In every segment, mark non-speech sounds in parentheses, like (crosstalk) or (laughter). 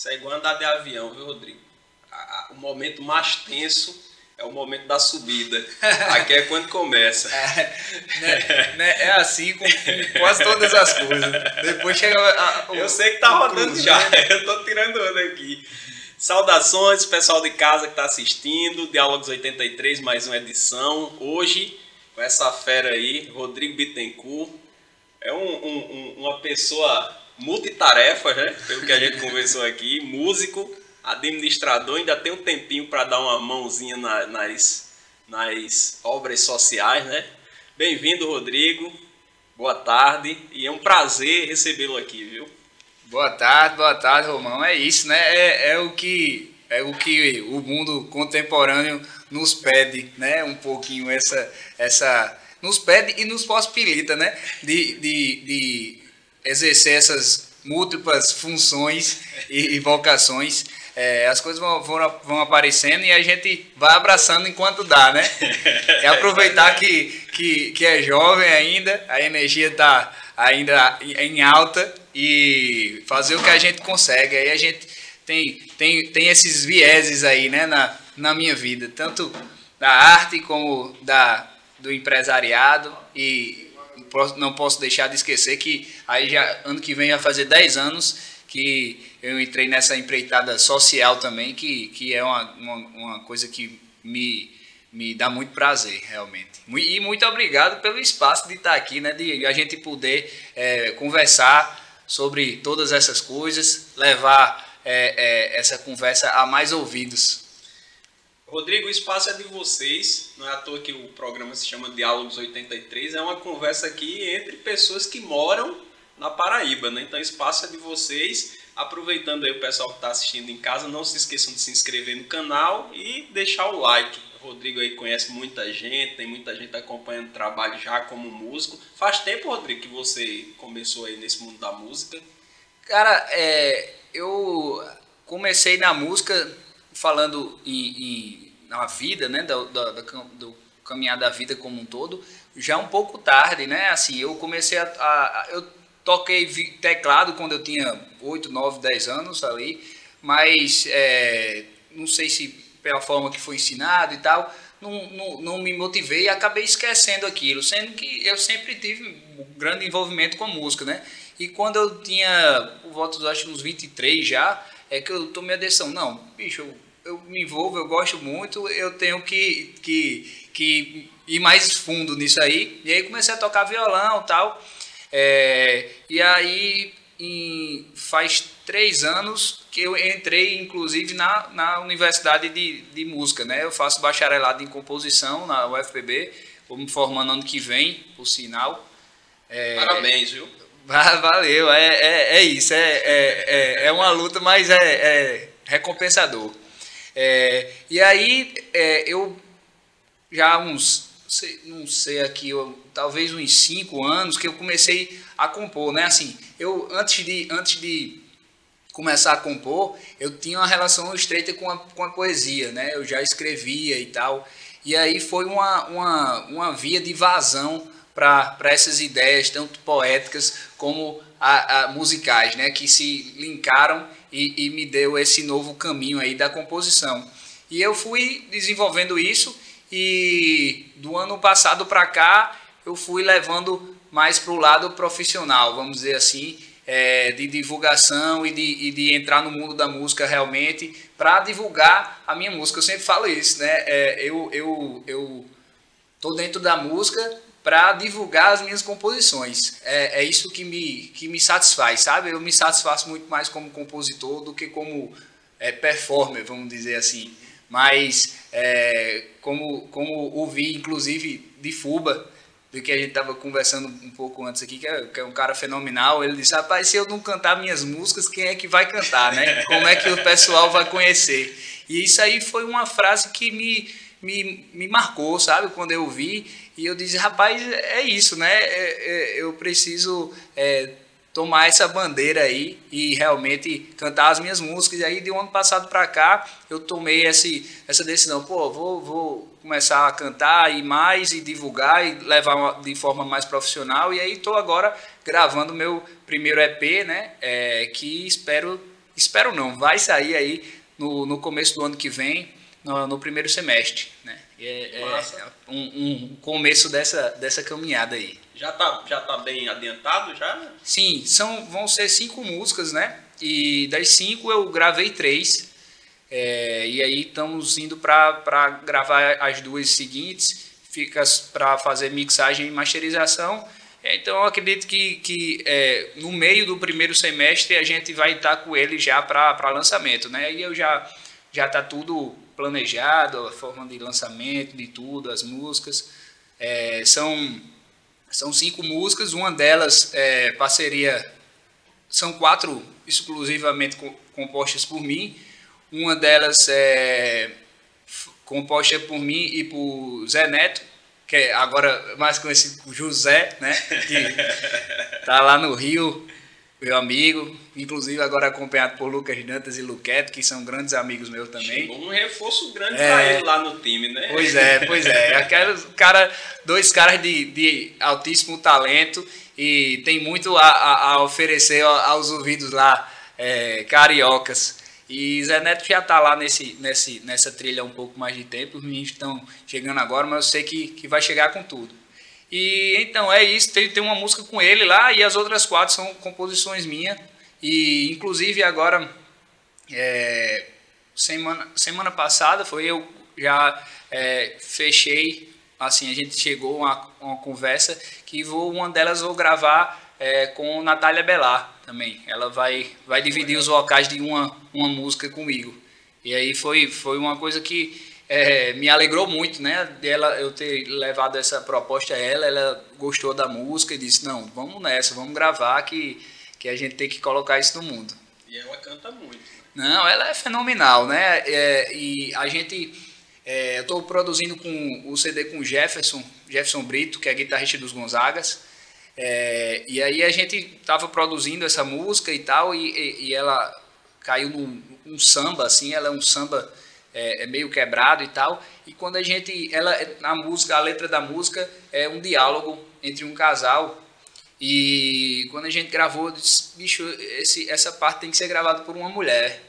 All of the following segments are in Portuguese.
Isso é igual andar de avião, viu, Rodrigo? O momento mais tenso é o momento da subida. (laughs) Aqui é quando começa. É, né, né, é assim com, com, quase todas as coisas. Depois chega. A, a, Eu sei que tá rodando já. Né? (laughs) Eu tô tirando onda aqui. Saudações, pessoal de casa que está assistindo. Diálogos 83, mais uma edição. Hoje, com essa fera aí, Rodrigo Bittencourt. É um, um, uma pessoa multitarefa, né? Pelo que a gente conversou aqui. Músico, administrador, ainda tem um tempinho para dar uma mãozinha na, nas, nas obras sociais, né? Bem-vindo, Rodrigo. Boa tarde e é um prazer recebê-lo aqui, viu? Boa tarde, boa tarde, Romão. É isso, né? É, é o que é o que o mundo contemporâneo nos pede, né? Um pouquinho essa essa nos pede e nos possibilita, né? De, de, de exercer essas múltiplas funções e, e vocações é, as coisas vão, vão, vão, aparecendo e a gente vai abraçando enquanto dá, né? É aproveitar que, que, que é jovem ainda, a energia está ainda em alta e fazer o que a gente consegue. Aí a gente tem, tem, tem esses vieses aí, né, na, na minha vida, tanto da arte como da, do empresariado e não posso deixar de esquecer que aí já ano que vem vai fazer 10 anos que eu entrei nessa empreitada social também, que, que é uma, uma, uma coisa que me, me dá muito prazer, realmente. E muito obrigado pelo espaço de estar aqui, né, de a gente poder é, conversar sobre todas essas coisas, levar é, é, essa conversa a mais ouvidos. Rodrigo, o espaço é de vocês, não é à toa que o programa se chama Diálogos 83, é uma conversa aqui entre pessoas que moram na Paraíba, né? Então o espaço é de vocês. Aproveitando aí o pessoal que está assistindo em casa, não se esqueçam de se inscrever no canal e deixar o like. O Rodrigo aí conhece muita gente, tem muita gente acompanhando o trabalho já como músico. Faz tempo, Rodrigo, que você começou aí nesse mundo da música? Cara, é, eu comecei na música falando em, em na vida, né, do, do, do caminhar da vida como um todo, já um pouco tarde, né? Assim, eu comecei a, a eu toquei teclado quando eu tinha 8, 9, 10 anos ali, mas é, não sei se pela forma que foi ensinado e tal, não, não, não me motivei e acabei esquecendo aquilo, sendo que eu sempre tive um grande envolvimento com a música, né? E quando eu tinha, por volta acho, uns 23 já, é que eu tomei a decisão, não, bicho, eu, eu me envolvo, eu gosto muito, eu tenho que, que, que ir mais fundo nisso aí. E aí comecei a tocar violão e tal. É, e aí em, faz três anos que eu entrei, inclusive, na, na Universidade de, de Música. Né? Eu faço bacharelado em composição na UFPB, vou me formando ano que vem, por sinal. É, Parabéns, viu? Valeu, é, é, é isso, é, é, é, é uma luta, mas é, é recompensador. É, e aí é, eu já uns sei, não sei aqui, eu, talvez uns cinco anos que eu comecei a compor, né? Assim, eu antes de, antes de começar a compor, eu tinha uma relação estreita com a, com a poesia, né? Eu já escrevia e tal. E aí foi uma, uma, uma via de vazão para essas ideias, tanto poéticas como a, a, musicais, né? Que se linkaram e, e me deu esse novo caminho aí da composição. E eu fui desenvolvendo isso e do ano passado para cá eu fui levando mais para o lado profissional, vamos dizer assim, é, de divulgação e de, e de, entrar no mundo da música realmente para divulgar a minha música. Eu sempre falo isso, né? É, eu, eu, eu tô dentro da música para divulgar as minhas composições. É, é isso que me, que me satisfaz, sabe? Eu me satisfaço muito mais como compositor do que como é, performer, vamos dizer assim. Mas, é, como, como ouvi, inclusive, de Fuba, do que a gente estava conversando um pouco antes aqui, que é, que é, um cara fenomenal, ele disse, rapaz, se eu não cantar minhas músicas, quem é que vai cantar, né? Como é que o pessoal vai conhecer? E isso aí foi uma frase que me, me, me marcou, sabe? Quando eu vi, e eu disse, rapaz, é isso, né? É, é, eu preciso é, tomar essa bandeira aí e realmente cantar as minhas músicas. E aí, de um ano passado para cá, eu tomei esse, essa decisão. Pô, vou, vou começar a cantar e mais, e divulgar, e levar de forma mais profissional. E aí, estou agora gravando meu primeiro EP, né? É, que espero espero não, vai sair aí no, no começo do ano que vem, no, no primeiro semestre, né? É, é um, um, começo dessa, dessa caminhada aí. Já tá, já tá bem adiantado já? Sim, são, vão ser cinco músicas, né? E das cinco eu gravei três. É, e aí estamos indo para gravar as duas seguintes, fica para fazer mixagem e masterização. Então eu acredito que, que é, no meio do primeiro semestre a gente vai estar com ele já para lançamento, né? E eu já já está tudo planejado, a forma de lançamento, de tudo, as músicas. É, são, são cinco músicas, uma delas é parceria, são quatro exclusivamente compostas por mim, uma delas é composta por mim e por Zé Neto, que é agora mais conhecido por José, né? Que (laughs) tá lá no Rio, meu amigo, inclusive agora acompanhado por Lucas Dantas e Luquete, que são grandes amigos meus também. Chegou um reforço grande é, para ele lá no time, né? Pois é, pois é. (laughs) Aqueles cara, dois caras de, de altíssimo talento e tem muito a, a, a oferecer aos ouvidos lá é, cariocas. E Zé Neto já está lá nesse, nesse, nessa trilha há um pouco mais de tempo, os meninos estão chegando agora, mas eu sei que, que vai chegar com tudo. E então é isso, tem, tem uma música com ele lá e as outras quatro são composições minhas. E inclusive agora, é, semana, semana passada foi eu já é, fechei, assim, a gente chegou a uma, uma conversa que vou, uma delas vou gravar é, com Natália Belar também. Ela vai, vai dividir os vocais de uma, uma música comigo. E aí foi, foi uma coisa que é, me alegrou muito, né? Dela, eu ter levado essa proposta a ela, ela gostou da música e disse, não, vamos nessa, vamos gravar que, que a gente tem que colocar isso no mundo. E ela canta muito. Né? Não, ela é fenomenal, né? É, e a gente, é, eu estou produzindo com o CD com Jefferson, Jefferson Brito, que é guitarrista dos Gonzagas, é, e aí a gente estava produzindo essa música e tal, e, e, e ela caiu num, num samba, assim, ela é um samba é, é, meio quebrado e tal. E quando a gente, ela, a música, a letra da música é um diálogo entre um casal. E quando a gente gravou, eu disse, bicho, esse, essa parte tem que ser gravada por uma mulher.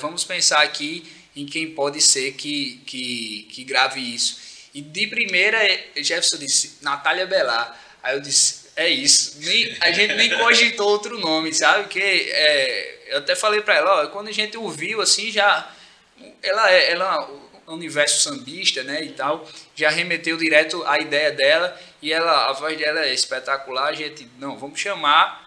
Vamos pensar aqui em quem pode ser que, que, que grave isso. E de primeira, Jefferson disse, Natália Belar. Aí eu disse, é isso. Nem, a gente nem cogitou outro nome, sabe? Que é, eu até falei para ela, ó, quando a gente ouviu assim, já ela é, ela é um universo sambista, né, e tal, já remeteu direto à ideia dela e ela, a voz dela é espetacular, a gente, não, vamos chamar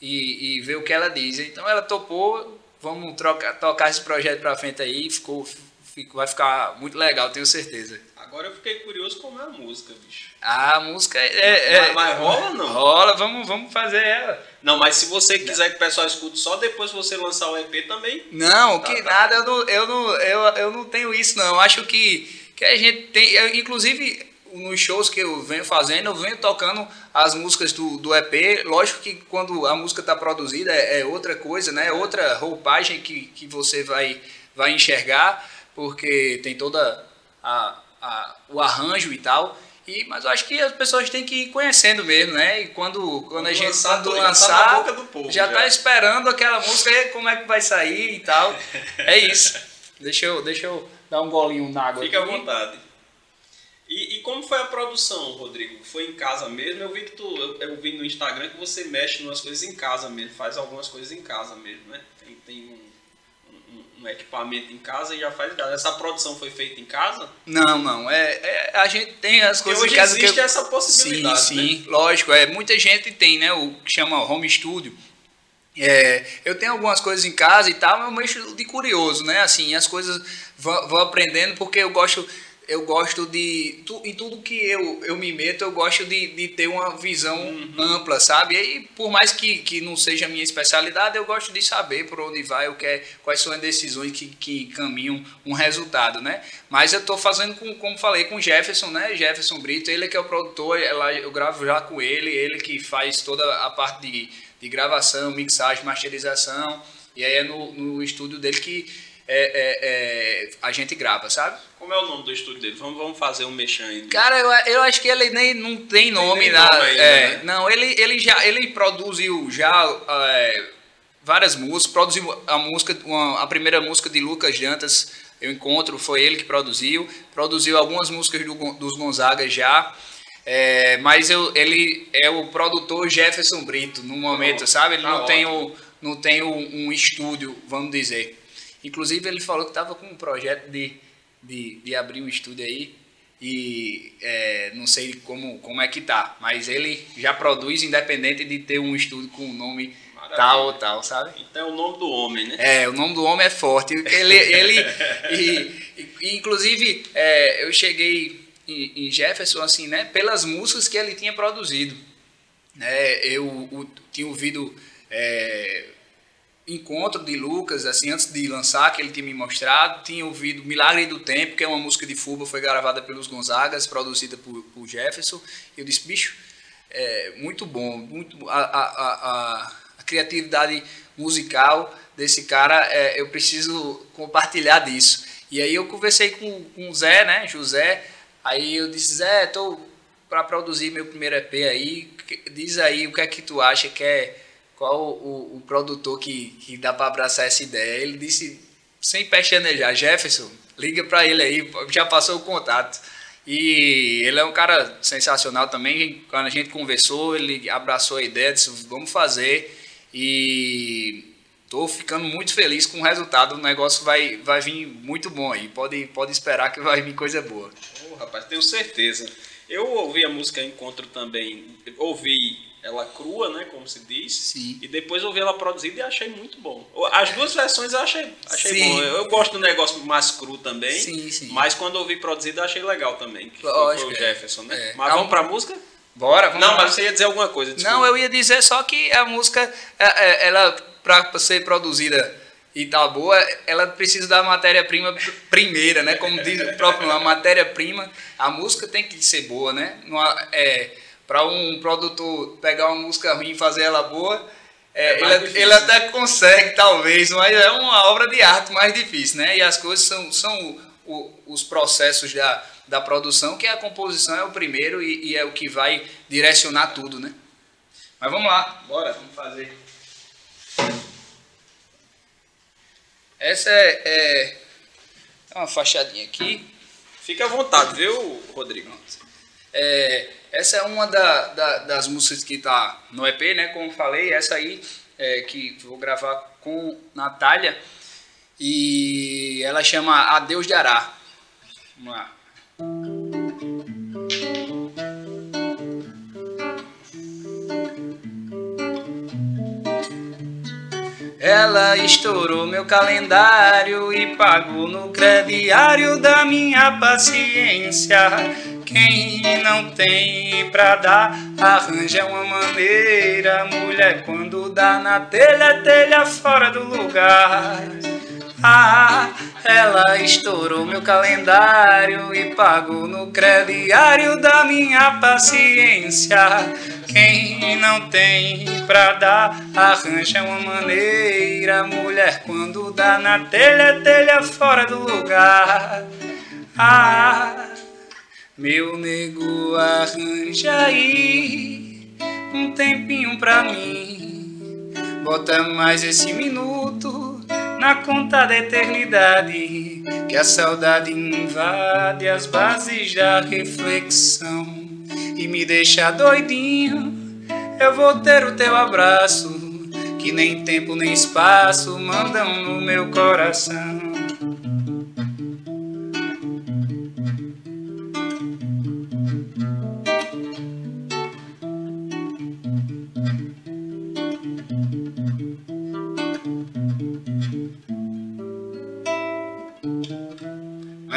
e, e ver o que ela diz. Então ela topou, vamos trocar, tocar esse projeto para frente aí, ficou, ficou, vai ficar muito legal, tenho certeza. Agora eu fiquei curioso como é a música, bicho. Ah, a música é. é mas, mas rola ou não? Rola, vamos, vamos fazer ela. Não, mas se você quiser que o pessoal escute só depois que você lançar o EP também. Não, tá, que tá. nada, eu não, eu, não, eu, eu não tenho isso, não. Acho que, que a gente tem. Eu, inclusive, nos shows que eu venho fazendo, eu venho tocando as músicas do, do EP. Lógico que quando a música está produzida é, é, outra coisa, né? É outra roupagem que, que você vai, vai enxergar, porque tem toda a a, o arranjo e tal. E, mas eu acho que as pessoas têm que ir conhecendo mesmo, né? E quando, quando a gente lançar, quando lançar, já, tá, povo, já, já tá esperando aquela música, como é que vai sair e tal. É isso. (laughs) Deixa eu, deixa eu dar um golinho na água Fica aqui. à vontade. E, e, como foi a produção, Rodrigo? Foi em casa mesmo? Eu vi que tu, eu, eu vi no Instagram que você mexe nas coisas em casa mesmo, faz algumas coisas em casa mesmo, né? Tem, tem um um equipamento em casa e já faz. Essa produção foi feita em casa? Não, não. É, é a gente tem as coisas hoje em casa. existe que essa possibilidade. Sim, sim, né? lógico. É, muita gente tem, né? O que chama home studio. É, eu tenho algumas coisas em casa e tal, mas eu mexo de curioso, né? Assim, as coisas vou, vou aprendendo porque eu gosto eu gosto de. Tu, em tudo que eu, eu me meto, eu gosto de, de ter uma visão uhum. ampla, sabe? E aí, por mais que, que não seja a minha especialidade, eu gosto de saber por onde vai, o que é, quais são as decisões que, que caminham um resultado, né? Mas eu estou fazendo, com, como falei, com Jefferson, né? Jefferson Brito, ele é que é o produtor, eu gravo já com ele, ele que faz toda a parte de, de gravação, mixagem, masterização. E aí é no, no estúdio dele que é, é, é, a gente grava, sabe? Como é o nome do estúdio dele? Vamos, vamos fazer um mexão aí. Cara, eu, eu acho que ele nem não tem nome, tem nada. Nome ainda, é, né? Não, ele, ele já ele produziu já é, várias músicas, produziu a música, uma, a primeira música de Lucas Jantas, eu encontro, foi ele que produziu, produziu algumas músicas do, dos Gonzaga já, é, mas eu, ele é o produtor Jefferson Brito no momento, sabe? Ele tá não, tem o, não tem um, um estúdio, vamos dizer. Inclusive ele falou que estava com um projeto de, de, de abrir um estúdio aí, e é, não sei como, como é que tá, mas ele já produz independente de ter um estúdio com o nome Maravilha. tal ou tal, sabe? Então é o nome do homem, né? É, o nome do homem é forte. Ele, ele (laughs) e, inclusive, é, eu cheguei em, em, Jefferson assim, né, pelas músicas que ele tinha produzido. Né, eu, eu tinha ouvido é, encontro de Lucas, assim, antes de lançar, que ele tinha me mostrado, tinha ouvido Milagre do Tempo, que é uma música de Fuba, foi gravada pelos Gonzagas, produzida por, por Jefferson. Eu disse, bicho, é muito bom, muito a, a, a, a criatividade musical desse cara, é, eu preciso compartilhar disso. E aí eu conversei com, com o Zé, né, José, aí eu disse, Zé, tô para produzir meu primeiro EP aí, diz aí o que é que tu acha que é qual o, o produtor que, que dá para abraçar essa ideia. Ele disse, sem pestanejar, Jefferson, liga para ele aí, já passou o contato. E ele é um cara sensacional também. Quando a gente conversou, ele abraçou a ideia, disse, vamos fazer. E estou ficando muito feliz com o resultado. O negócio vai, vai vir muito bom aí. Pode, pode esperar que vai vir coisa boa. Oh, rapaz, tenho certeza. Eu ouvi a música Encontro também, ouvi ela crua, né, como se diz. Sim. E depois ouvi ela produzida e achei muito bom. As duas versões eu achei, achei sim. bom. Eu, gosto do negócio mais cru também. Sim, sim. Mas quando ouvi produzida achei legal também. Que foi, foi o Jefferson, né? É. Mas vamos pra música? Bora, vamos Não, lá. mas você ia dizer alguma coisa. Desculpa. Não, eu ia dizer só que a música, é, é, ela, para ser produzida e tá boa, ela precisa da matéria-prima primeira, né? Como diz o próprio nome, a matéria-prima. A música tem que ser boa, né? Não, é, para um produtor pegar uma música ruim e fazer ela boa, é, é ele, ele, até consegue, talvez, mas é uma obra de arte mais difícil, né? E as coisas são, são o, os processos da, da produção, que a composição é o primeiro e, e, é o que vai direcionar tudo, né? Mas vamos lá, bora, vamos fazer. Essa é, é uma fachadinha aqui. Fica à vontade, viu, Rodrigo? É, essa é uma da, da, das músicas que está no EP, né? Como falei, essa aí é, que vou gravar com Natália e ela chama Adeus de Ará. Vamos lá. Ela estourou meu calendário e pagou no crediário da minha paciência. Quem não tem pra dar, arranja uma maneira. Mulher, quando dá na telha, telha fora do lugar. Ah, ela estourou meu calendário e pagou no crediário da minha paciência. Quem não tem pra dar, arranja uma maneira. Mulher, quando dá na telha, telha fora do lugar. Ah, meu nego, arranja aí um tempinho pra mim. Bota mais esse minuto na conta da eternidade. Que a saudade invade as bases da reflexão e me deixa doidinho. Eu vou ter o teu abraço, que nem tempo nem espaço mandam no meu coração.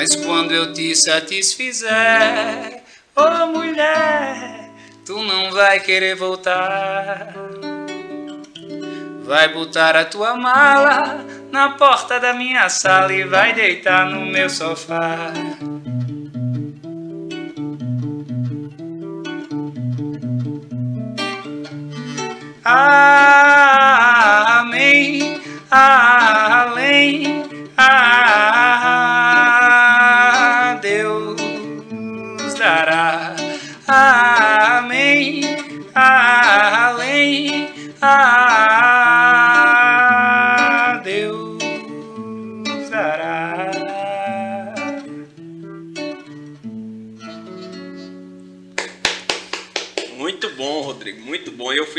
Mas quando eu te satisfizer, oh mulher, tu não vai querer voltar. Vai botar a tua mala na porta da minha sala e vai deitar no meu sofá. Amém,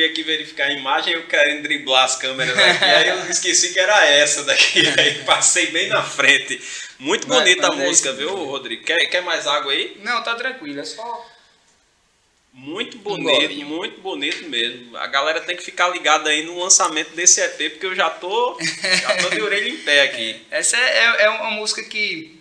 fui aqui verificar a imagem, eu querendo driblar as câmeras aqui, aí eu esqueci que era essa daqui, (laughs) aí passei bem na frente. Muito bonita mas, mas a é música, é viu, Rodrigo? Quer, quer mais água aí? Não, tá tranquilo, é só. Muito bonito, um muito bonito mesmo. A galera tem que ficar ligada aí no lançamento desse EP, porque eu já tô, já tô de orelha em pé aqui. (laughs) Essa é, é, é uma música que,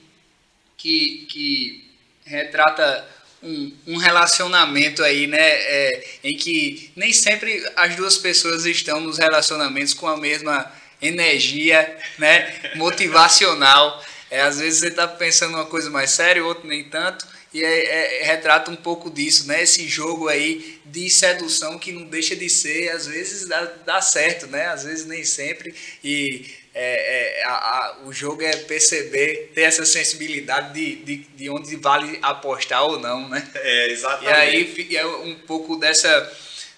que, que retrata um, um relacionamento aí, né? É, em que nem sempre as duas pessoas estão nos relacionamentos com a mesma energia, né? Motivacional. É, às vezes você está pensando uma coisa mais séria, outro nem tanto. E é, é, retrata um pouco disso, né? Esse jogo aí de sedução que não deixa de ser, às vezes dá, dá certo, né? Às vezes nem sempre. E é, é, a, a, o jogo é perceber, ter essa sensibilidade de, de, de onde vale apostar ou não, né? É, exatamente. E aí é um pouco dessa.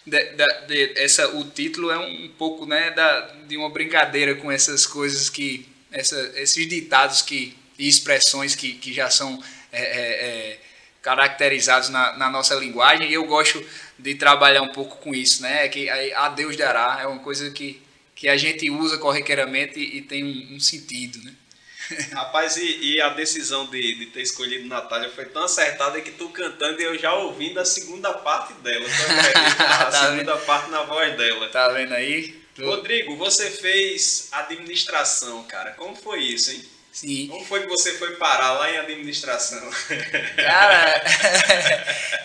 De, de, essa, o título é um pouco né, da, de uma brincadeira com essas coisas que. Essa, esses ditados que, e expressões que, que já são é, é, é, caracterizados na, na, nossa linguagem. E eu gosto de trabalhar um pouco com isso, né? Que a Deus dará é uma coisa que que a gente usa corriqueiramente e, tem um, um, sentido, né? (laughs) Rapaz, e, e, a decisão de, de ter escolhido Natália foi tão acertada que tu cantando e eu já ouvindo a segunda parte dela. (laughs) a tá segunda vendo? parte na voz dela. Tá vendo aí? Rodrigo, você fez administração, cara. Como foi isso, hein? Sim. Como foi que você foi parar lá em administração? (laughs) Cara,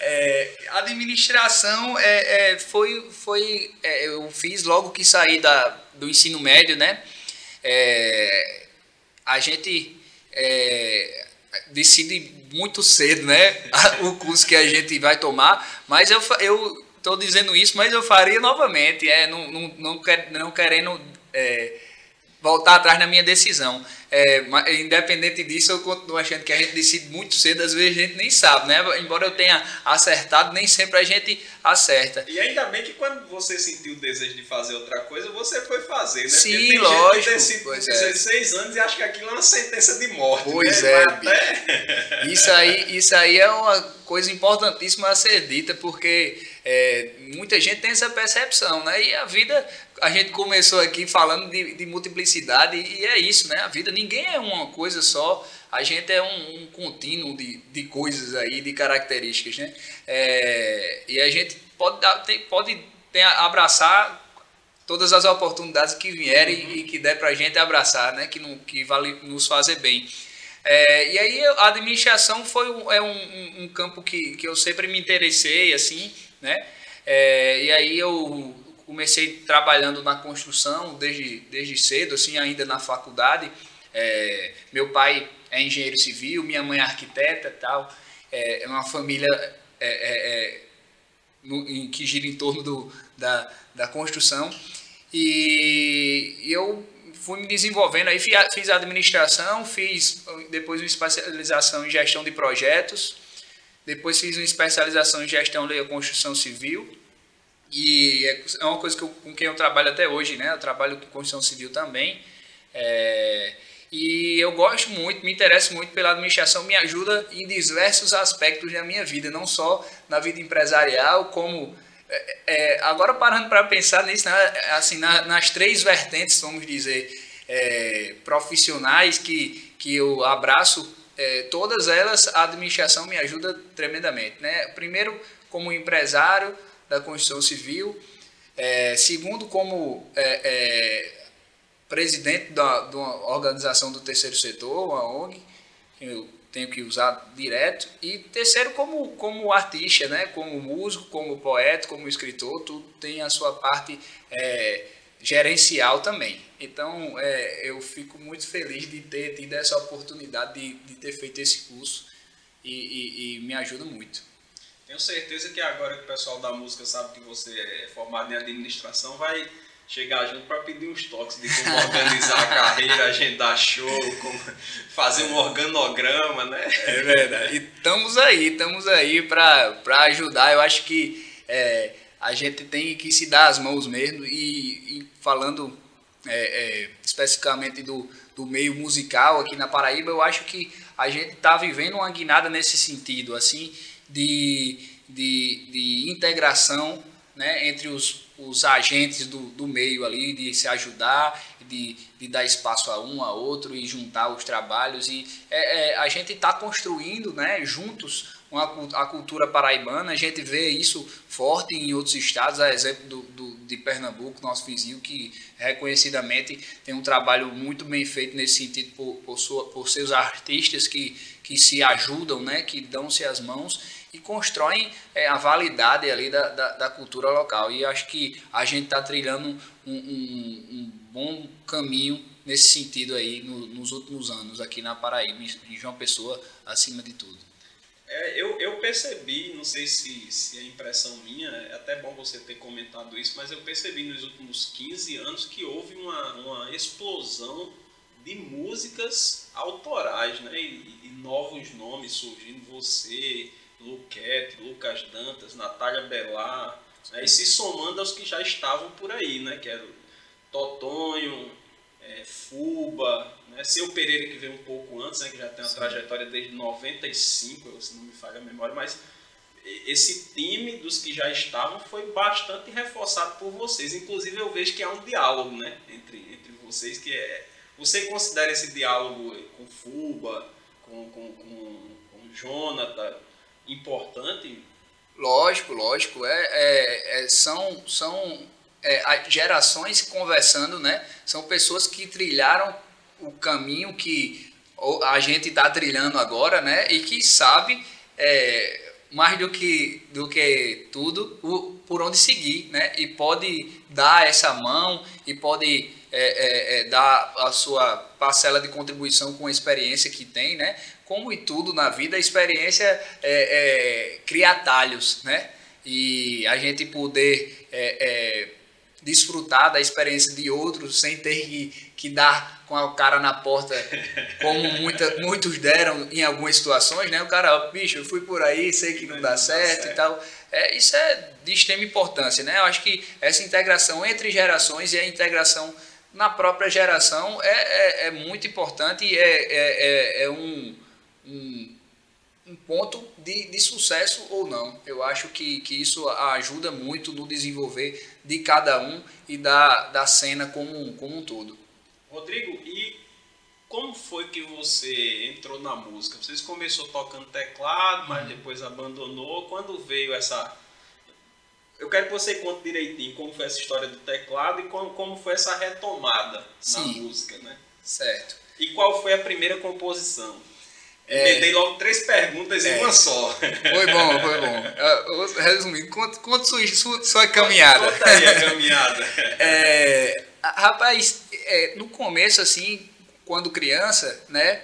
é, administração é, é, foi, foi é, eu fiz logo que saí da, do ensino médio, né? É, a gente é, decide muito cedo, né? (laughs) o curso que a gente vai tomar, mas eu eu estou dizendo isso, mas eu faria novamente, é, não, não, não, quer, não querendo voltar atrás na minha decisão. É, independente disso, eu continuo achando que a gente decide muito cedo, às vezes a gente nem sabe, né? Embora eu tenha acertado, nem sempre a gente acerta. E ainda bem que quando você sentiu o desejo de fazer outra coisa, você foi fazer, né? Sim, Porque tem lógico. Gente decide com 16 é. anos e acha que aquilo é uma sentença de morte. Pois né? é, até... isso, aí, isso aí é uma coisa importantíssima a ser dita, porque é, muita gente tem essa percepção, né? E a vida, a gente começou aqui falando de, de, multiplicidade e é isso, né? A vida, ninguém é uma coisa só, a gente é um, um contínuo de, de coisas aí, de características, né? É, e a gente pode, tem, pode ter, abraçar todas as oportunidades que vierem uhum. e que der para a gente abraçar, né? Que, não, que vale nos fazer bem. É, e aí a administração foi um, é um, um, campo que, que eu sempre me interessei, assim, né? É, e aí eu comecei trabalhando na construção desde, desde cedo, assim, ainda na faculdade. É, meu pai é engenheiro civil, minha mãe é arquiteta tal. É, é uma família é, é, é, no, em, que gira em torno do, da, da construção. E eu fui me desenvolvendo, aí fiz administração, fiz depois uma especialização em gestão de projetos, depois fiz uma especialização em gestão de construção civil. E é, é uma coisa que eu, com quem eu trabalho até hoje, né? Eu trabalho com construção civil também. É, e eu gosto muito, me interesso muito pela administração, me ajuda em diversos aspectos da minha vida, não só na vida empresarial, como é, é agora parando para pensar nisso, né, assim, na, nas três vertentes, vamos dizer, é, profissionais que, que eu abraço todas elas a administração me ajuda tremendamente. Né? Primeiro, como empresário da construção civil, é, segundo, como é, é presidente da, de uma organização do terceiro setor, uma ONG, eu tenho que usar direto, e terceiro, como, como artista, né? como músico, como poeta, como escritor, tudo tem a sua parte é, gerencial também. Então, é, eu fico muito feliz de ter tido essa oportunidade de, de ter feito esse curso e, e, e, me ajuda muito. Tenho certeza que agora que o pessoal da música sabe que você é formado em administração, vai chegar junto para pedir uns toques de como (laughs) organizar a carreira, agendar show, como fazer um organograma, né? É verdade. E estamos aí, estamos aí para ajudar. Eu acho que é, a gente tem que se dar as mãos mesmo e, e falando é, é, especificamente do, do meio musical aqui na Paraíba, eu acho que a gente está vivendo uma guinada nesse sentido, assim, de, de, de integração né, entre os, os agentes do, do meio ali, de se ajudar, de, de dar espaço a um, a outro e juntar os trabalhos. E é, é, a gente está construindo né, juntos uma, a cultura paraibana, a gente vê isso forte em outros estados, a exemplo do, do, de Pernambuco, nosso vizinho, que reconhecidamente tem um trabalho muito bem feito nesse sentido por, por, sua, por seus artistas que, que se ajudam, né, que dão-se as mãos e constroem é, a validade ali da, da, da, cultura local. E acho que a gente está trilhando um, um, um, bom caminho nesse sentido aí no, nos últimos anos aqui na Paraíba, em João Pessoa, acima de tudo. É, eu, eu percebi, não sei se, se é impressão minha, é até bom você ter comentado isso, mas eu percebi nos últimos 15 anos que houve uma, uma explosão de músicas autorais, né? E, e novos nomes surgindo, você, Luquete, Lucas Dantas, Natália Belar, né? e se somando aos que já estavam por aí, né? Que era Totonho, é, Fuba, né? Seu Pereira que veio um pouco antes, né? que já tem uma Sim. trajetória desde 95, se não me falha a memória, mas esse time dos que já estavam foi bastante reforçado por vocês. Inclusive eu vejo que há um diálogo né? entre, entre vocês, que é. Você considera esse diálogo com Fuba, com, com, com, com Jonathan, importante? Lógico, lógico. É, é, é são são é, gerações conversando, né? São pessoas que trilharam o caminho que a gente está trilhando agora, né? E que sabe é, mais do que, do que tudo o, por onde seguir, né? E pode dar essa mão e pode é, é, é dar a sua parcela de contribuição com a experiência que tem, né? Como em tudo na vida, a experiência é, é, cria atalhos, né? E a gente poder desfrutar da experiência de outros sem ter que, que dar com o cara na porta, como muita, (laughs) muitos deram em algumas situações, né? O cara, bicho, eu fui por aí, sei que não dá certo e tal. É, isso é de extrema importância, né? Eu acho que essa integração entre gerações e a integração na própria geração é, é, é muito importante e é, é, é, é um, um um ponto de, de sucesso ou não. Eu acho que, que isso ajuda muito no desenvolver de cada um e da, da cena como, como um todo. Rodrigo, e como foi que você entrou na música? Você começou tocando teclado, mas uhum. depois abandonou. Quando veio essa. Eu quero que você conte direitinho como foi essa história do teclado e como, como foi essa retomada Sim. na música, né? Certo. E qual foi a primeira composição? É, logo três perguntas é, em uma só. Foi bom, foi bom. Resumindo, conta, conta sua, sua, sua caminhada. Conta aí a caminhada. (laughs) É, rapaz, é, no começo, assim, quando criança, né,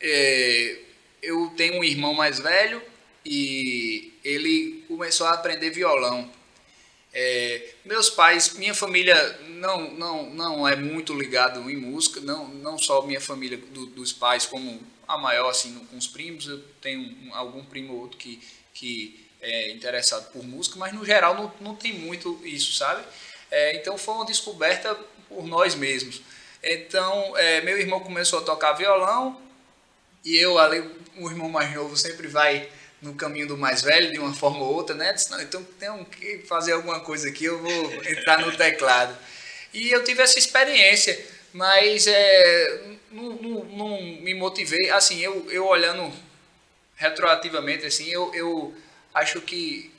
é, eu tenho um irmão mais velho e ele começou a aprender violão. É, meus pais, minha família não, não, não é muito ligado em música, não, não só minha família do, dos pais, como a maior assim com os primos, eu tenho algum primo ou outro que, que é interessado por música, mas no geral não, não tem muito isso, sabe? É, então foi uma descoberta por nós mesmos. Então, é, meu irmão começou a tocar violão e eu, o irmão mais novo sempre vai no caminho do mais velho de uma forma ou outra, né? Disse, então tenho que fazer alguma coisa aqui, eu vou entrar no teclado. E eu tive essa experiência, mas é, não, não, não, me motivei. Assim, eu, eu olhando retroativamente, assim, eu, eu acho que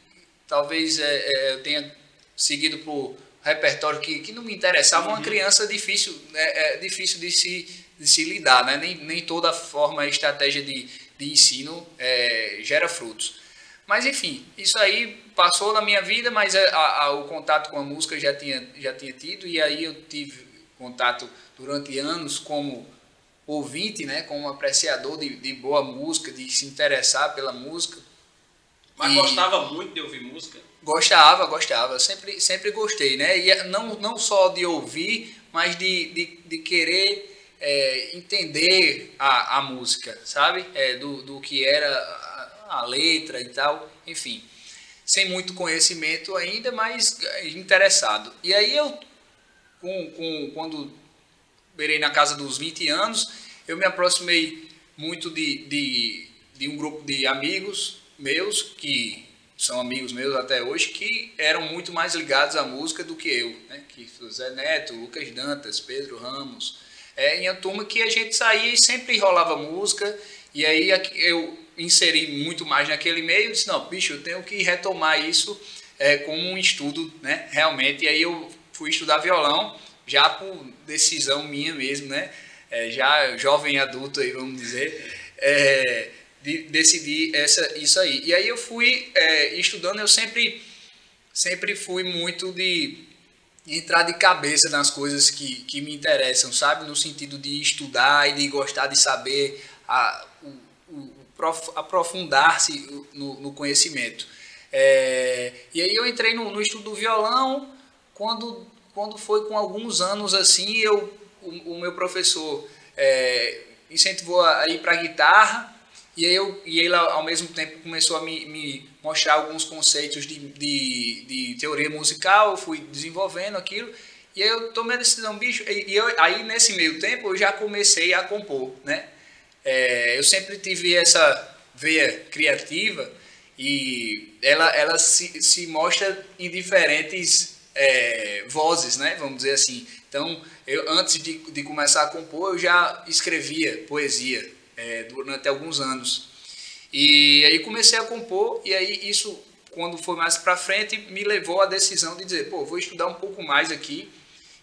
talvez é, é, eu tenha seguido por repertório que, que não me interessava. Uhum. Uma criança difícil, é, é, difícil de se, de se lidar, né? Nem, nem toda forma estratégia de, de ensino é, gera frutos. Mas enfim, isso aí passou na minha vida, mas a, a, o contato com a música já tinha, já tinha tido, e aí eu tive contato durante anos como ouvinte, né, como apreciador de, de boa música, de se interessar pela música. Mas e gostava muito de ouvir música? Gostava, gostava, sempre, sempre gostei, né? E não, não só de ouvir, mas de, de, de querer é, entender a, a música, sabe? É, do, do que era a, a letra e tal, enfim. Sem muito conhecimento ainda, mas interessado. E aí eu, com, com, quando beirei na casa dos 20 anos, eu me aproximei muito de, de, de um grupo de amigos meus, que são amigos meus até hoje, que eram muito mais ligados à música do que eu, né? que Zé Neto, Lucas Dantas, Pedro Ramos, é, em a turma que a gente saía e sempre rolava música, e aí eu inseri muito mais naquele meio, disse, não, bicho, eu tenho que retomar isso é, como um estudo, né, realmente, e aí eu fui estudar violão, já por decisão minha mesmo, né, é, já jovem adulto aí, vamos dizer, é, de, decidi essa, isso aí. E aí eu fui é, estudando, eu sempre, sempre fui muito de entrar de cabeça nas coisas que, que me interessam, sabe? No sentido de estudar e de gostar de saber, a, o, o, aprofundar-se no, no, conhecimento. É, e aí eu entrei no, no estudo do violão, quando, quando foi com alguns anos assim, eu, o, o meu professor é, incentivou a ir para guitarra, e, aí eu, e ele, ao mesmo tempo, começou a me, me mostrar alguns conceitos de, de, de, teoria musical, eu fui desenvolvendo aquilo, e aí eu tomei a decisão, bicho, e eu, aí nesse meio tempo eu já comecei a compor, né? É, eu sempre tive essa veia criativa e ela, ela se, se mostra em diferentes é, vozes, né? Vamos dizer assim. Então, eu, antes de, de começar a compor, eu já escrevia poesia, é, durante alguns anos. E aí comecei a compor, e aí isso, quando foi mais para frente, me levou à decisão de dizer, pô, vou estudar um pouco mais aqui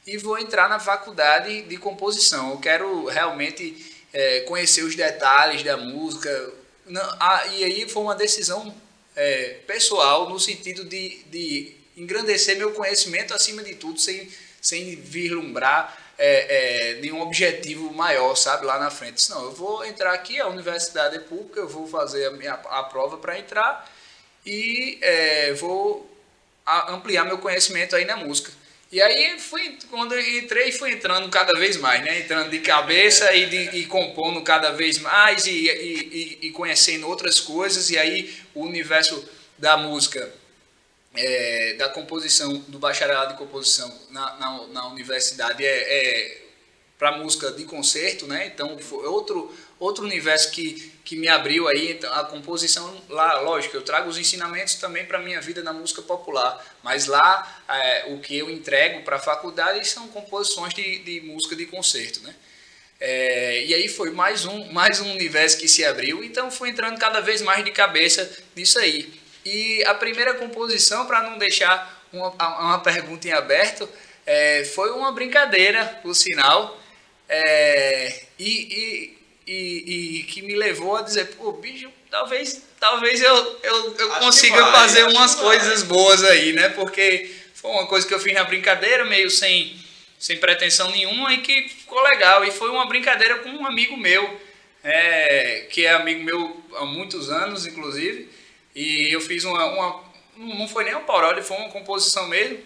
e vou entrar na faculdade de composição. Eu quero realmente é, conhecer os detalhes da música. Não, ah, e aí foi uma decisão é, pessoal, no sentido de, de engrandecer meu conhecimento acima de tudo, sem, sem vislumbrar é, é, nenhum objetivo maior, sabe, lá na frente. Não, eu vou entrar aqui, a universidade é pública, eu vou fazer a, minha, a prova para entrar e é, vou ampliar meu conhecimento aí na música. E aí fui, quando entrei, fui entrando cada vez mais, né? Entrando de cabeça e, de, e compondo cada vez mais e, e, e, conhecendo outras coisas. E aí o universo da música é, da composição, do bacharelado de composição na, na, na universidade é, é para música de concerto, né? Então foi outro outro universo que, que me abriu aí então, a composição lá, lógico, eu trago os ensinamentos também para minha vida na música popular, mas lá é, o que eu entrego para a faculdade são composições de, de música de concerto, né? É, e aí foi mais um mais um universo que se abriu, então fui entrando cada vez mais de cabeça nisso aí. E a primeira composição, para não deixar uma, uma pergunta em aberto, é, foi uma brincadeira, por sinal, é, e, e, e, e, que me levou a dizer, pô, bicho, talvez, talvez eu, eu, eu consiga vai, fazer umas coisas boas aí, né? Porque foi uma coisa que eu fiz na brincadeira, meio sem, sem pretensão nenhuma, e que ficou legal. E foi uma brincadeira com um amigo meu, é, que é amigo meu há muitos anos, inclusive, e eu fiz uma, uma não foi nem uma paródia, foi uma composição mesmo,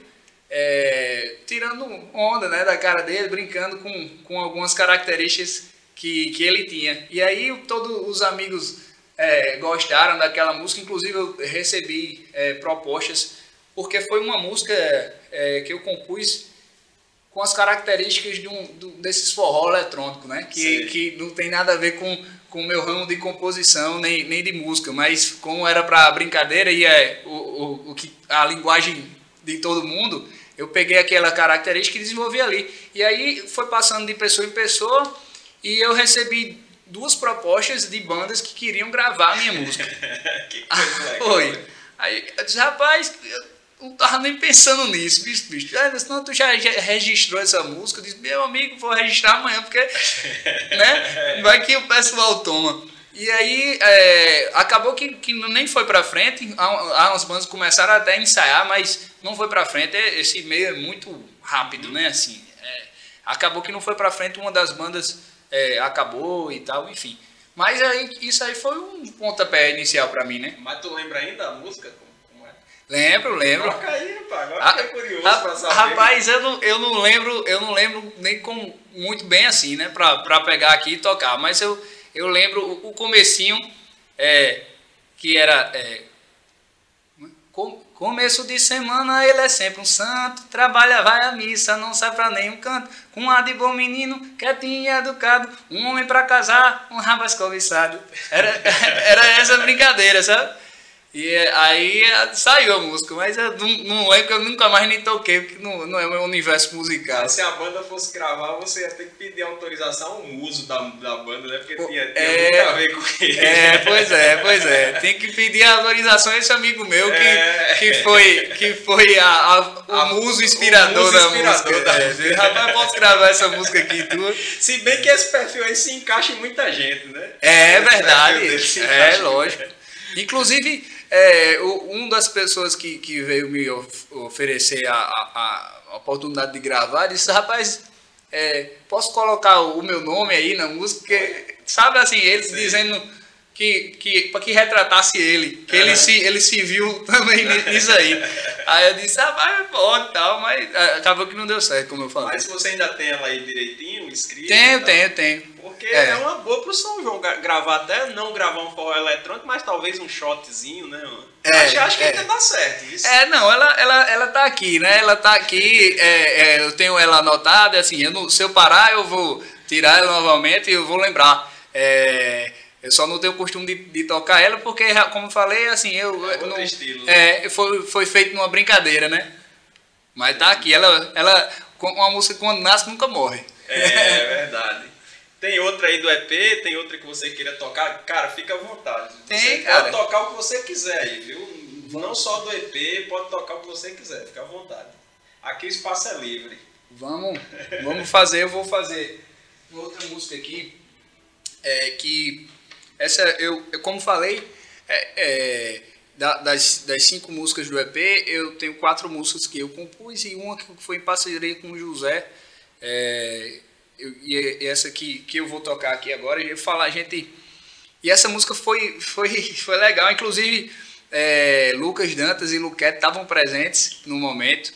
é, tirando onda né, da cara dele, brincando com, com algumas características que, que ele tinha. E aí todos os amigos é, gostaram daquela música, inclusive eu recebi é, propostas, porque foi uma música é, que eu compus com as características de um, do, desses forró eletrônico, né? Que, que não tem nada a ver com, com o meu ramo de composição nem, nem de música, mas como era para brincadeira e é o, o, o, que, a linguagem de todo mundo, eu peguei aquela característica e desenvolvi ali. E aí foi passando de pessoa em pessoa e eu recebi duas propostas de bandas que queriam gravar a minha música. (laughs) que coisa legal. Foi. Aí eu disse, rapaz, não tava nem pensando nisso, bicho, bicho. Ah, senão tu já registrou essa música, eu disse, meu amigo, vou registrar amanhã, porque (laughs) né, vai que o pessoal toma. E aí é, acabou que, que nem foi pra frente, as bandas começaram até a ensaiar, mas não foi pra frente, esse meio é muito rápido, né, assim. É, acabou que não foi pra frente, uma das bandas é, acabou e tal, enfim. Mas aí, isso aí foi um pontapé inicial pra mim, né? Mas tu lembra ainda a música? Lembro, lembro. Toca aí, rapaz. Agora ah, curioso a, pra saber. Rapaz, eu não, eu não lembro, eu não lembro nem com, muito bem assim, né? Pra, pra pegar aqui e tocar. Mas eu, eu lembro o, o comecinho, é, que era. É, Começo de semana ele é sempre um santo, trabalha, vai à missa, não sai pra nenhum canto. Com um ar de bom menino, quietinho e educado, um homem pra casar, um rapaz cobiçado. Era, (laughs) era essa brincadeira, sabe? E aí saiu a música, mas eu não, não é que eu nunca mais nem toquei, porque não, não é o meu universo musical. Mas se a banda fosse gravar, você ia ter que pedir autorização ao uso da, da banda, né? Porque tinha, tinha é, muito a ver com ele. É, pois é, pois é. Tem que pedir autorização a esse amigo meu que, é. que foi, que foi a, a, o a, muso inspirador, muso inspirador da música. Da é, Rapaz, posso gravar essa música aqui tu? Se bem que esse perfil aí se encaixa em muita gente, né? É, verdade. É, lógico. Inclusive é, uma das pessoas que, que veio me oferecer a, a, a oportunidade de gravar disse, rapaz, é, posso colocar o meu nome aí na música? Porque, sabe assim, ele Sim. dizendo que, que, para que retratasse ele, que ele, se, ele se viu também nisso aí. Aí eu disse, ah, vai, pode tal, mas é, acabou que não deu certo, como eu falei. Mas você ainda tem ela aí direitinho, escrita? Tenho, tenho, tenho. Porque é. é. uma boa pro São João gravar, até não gravar um forró eletrônico, mas talvez um shotzinho, né, É, acho, acho que é. ainda dá certo. Isso. É, não, ela, ela, ela tá aqui, né? Ela tá aqui, é, é, eu tenho ela anotada, assim, eu não, se eu parar, eu vou tirar ela novamente e eu vou lembrar. É, eu só não tenho o costume de, de, tocar ela porque, como eu falei, assim, eu. É não, estilo. Né? É, foi, foi feito numa brincadeira, né? Mas tá aqui, ela, ela uma música quando nasce nunca morre. É, (laughs) é verdade. Tem outra aí do EP, tem outra que você queira tocar, cara, fica à vontade. Tem, você cara. pode tocar o que você quiser aí, viu? Não só do EP, pode tocar o que você quiser, fica à vontade. Aqui o espaço é livre. Vamos, vamos fazer, eu vou fazer outra música aqui, é, que essa, eu, eu como falei, é, é, das, das cinco músicas do EP, eu tenho quatro músicas que eu compus e uma que foi em parceria com o José. É, eu, e essa que, que eu vou tocar aqui agora, eu falar, gente. E essa música foi, foi, (laughs) foi legal, inclusive é, Lucas Dantas e Luquete estavam presentes no momento.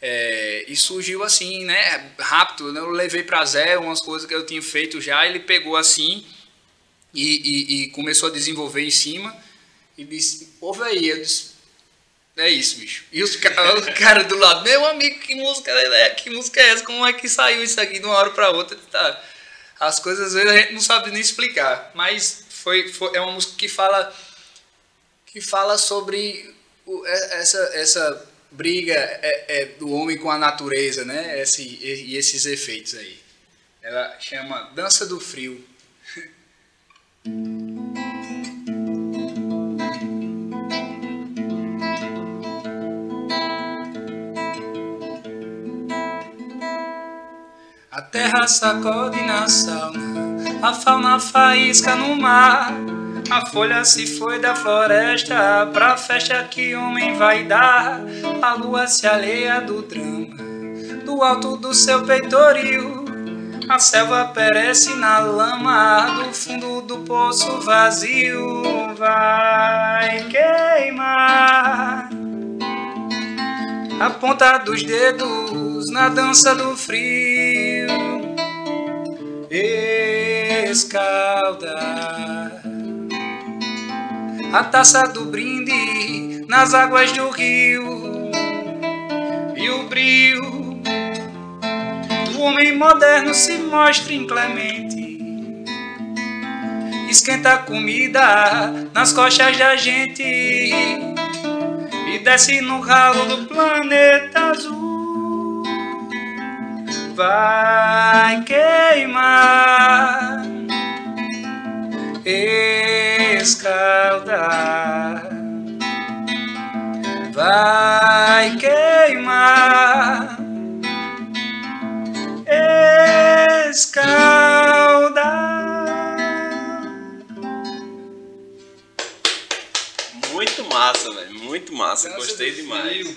É, e surgiu assim, né? Rápido. Né, eu levei para Zé umas coisas que eu tinha feito já, ele pegou assim e, e, e começou a desenvolver em cima e disse, ouve aí, eu disse, é isso, bicho. E (laughs) os cara do lado, meu amigo, que música é, que música é essa? Como é que saiu isso aqui de uma hora para outra? Tá. As coisas às vezes a gente não sabe nem explicar, mas foi, foi é uma música que fala que fala sobre o, é, essa essa briga é, é, do homem com a natureza, né? Esse, e esses efeitos aí. Ela chama Dança do Frio. A terra sacode na sauna, a fauna faísca no mar. A folha se foi da floresta pra festa que homem vai dar. A lua se alheia do drama, do alto do seu peitoril. A selva perece na lama do fundo do poço vazio. Vai queimar a ponta dos dedos na dança do frio. Escalda a taça do brinde nas águas do rio e o brilho homem moderno se mostra inclemente. Esquenta a comida nas costas da gente e desce no ralo do planeta azul. Vai queimar, escaldar, vai queimar escaldar. Muito massa, velho. Muito massa. Dança Gostei demais.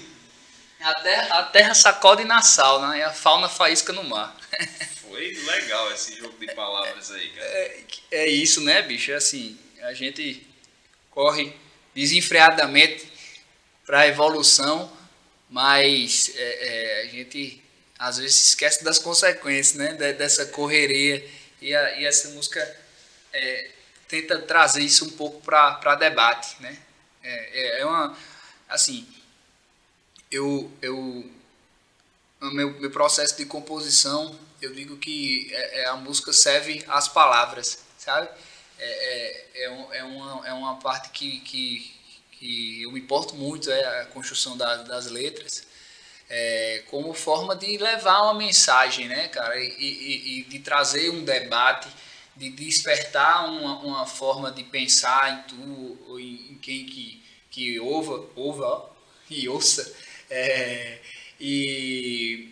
A terra, a terra sacode na sauna e a fauna faísca no mar. Foi legal esse jogo de palavras aí, cara. É, é isso, né, bicho? É assim, a gente corre desenfreadamente para a evolução, mas é, é, a gente às vezes esquece das consequências, né? Dessa correria. E, a, e essa música é, tenta trazer isso um pouco para debate, né? É, é, é uma, assim, eu, eu meu, meu processo de composição, eu digo que é, é, a música serve às palavras, sabe? É, é, é, é, uma, é uma parte que, que, que eu me importo muito, é a construção da, das letras, é, como forma de levar uma mensagem, né, cara? E, e, e de trazer um debate, de despertar uma, uma forma de pensar em tu, em, em quem que, que ouva, ouva (laughs) e ouça. É, e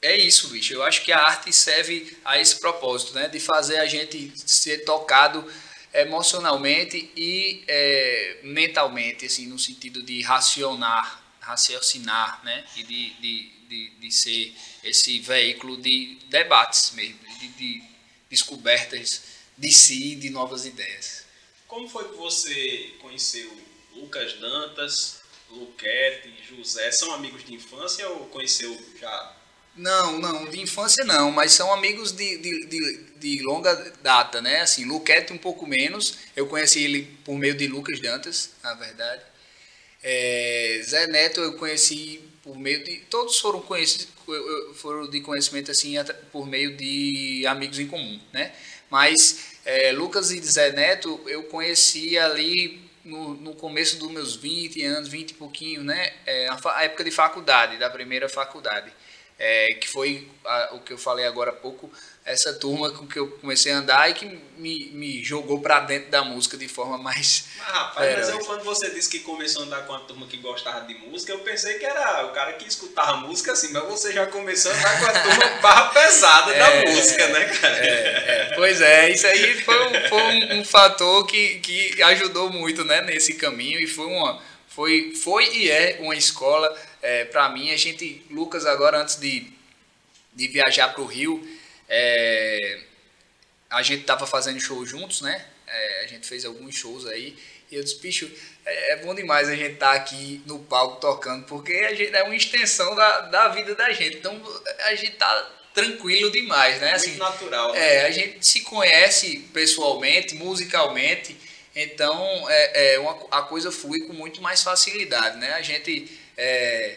é isso, bicho. Eu acho que a arte serve a esse propósito, né? De fazer a gente ser tocado emocionalmente e é, mentalmente, assim, no sentido de racionar, raciocinar, né? E de, de, de, de ser esse veículo de debates mesmo, de, de descobertas de si e de novas ideias. Como foi que você conheceu Lucas Dantas, Luquete, José? São amigos de infância ou conheceu já não, não, de infância não, mas são amigos de, de, de, de longa data, né? Assim, Luquete um pouco menos, eu conheci ele por meio de Lucas Dantas, na verdade. É, Zé Neto eu conheci por meio de. Todos foram, foram de conhecimento assim por meio de amigos em comum, né? Mas é, Lucas e Zé Neto eu conheci ali no, no começo dos meus 20 anos, 20 e pouquinho, né? É, a época de faculdade, da primeira faculdade é, que foi a, o que eu falei agora há pouco, essa turma com que eu comecei a andar e que me, me jogou para dentro da música de forma mais. Mas, rapaz, mas eu, quando você disse que começou a andar com a turma que gostava de música, eu pensei que era o cara que escutava música assim, mas você já começou a andar com a turma (laughs) barra pesada é, da música, né, cara? É, é, pois é, isso aí foi, um, foi um, um, fator que, que ajudou muito né, nesse caminho e foi uma. Foi, foi e é uma escola é, para mim, a gente, Lucas, agora antes de, de viajar para o Rio, é, a gente tava fazendo show juntos, né? É, a gente fez alguns shows aí. E eu disse, bicho, é, é bom demais a gente estar tá aqui no palco tocando, porque a gente é uma extensão da, da vida da gente. Então a gente tá tranquilo demais, né? Assim, Muito natural. Né? É, a gente se conhece pessoalmente, musicalmente, então é, é uma, a coisa flui com muito mais facilidade, né? A gente é,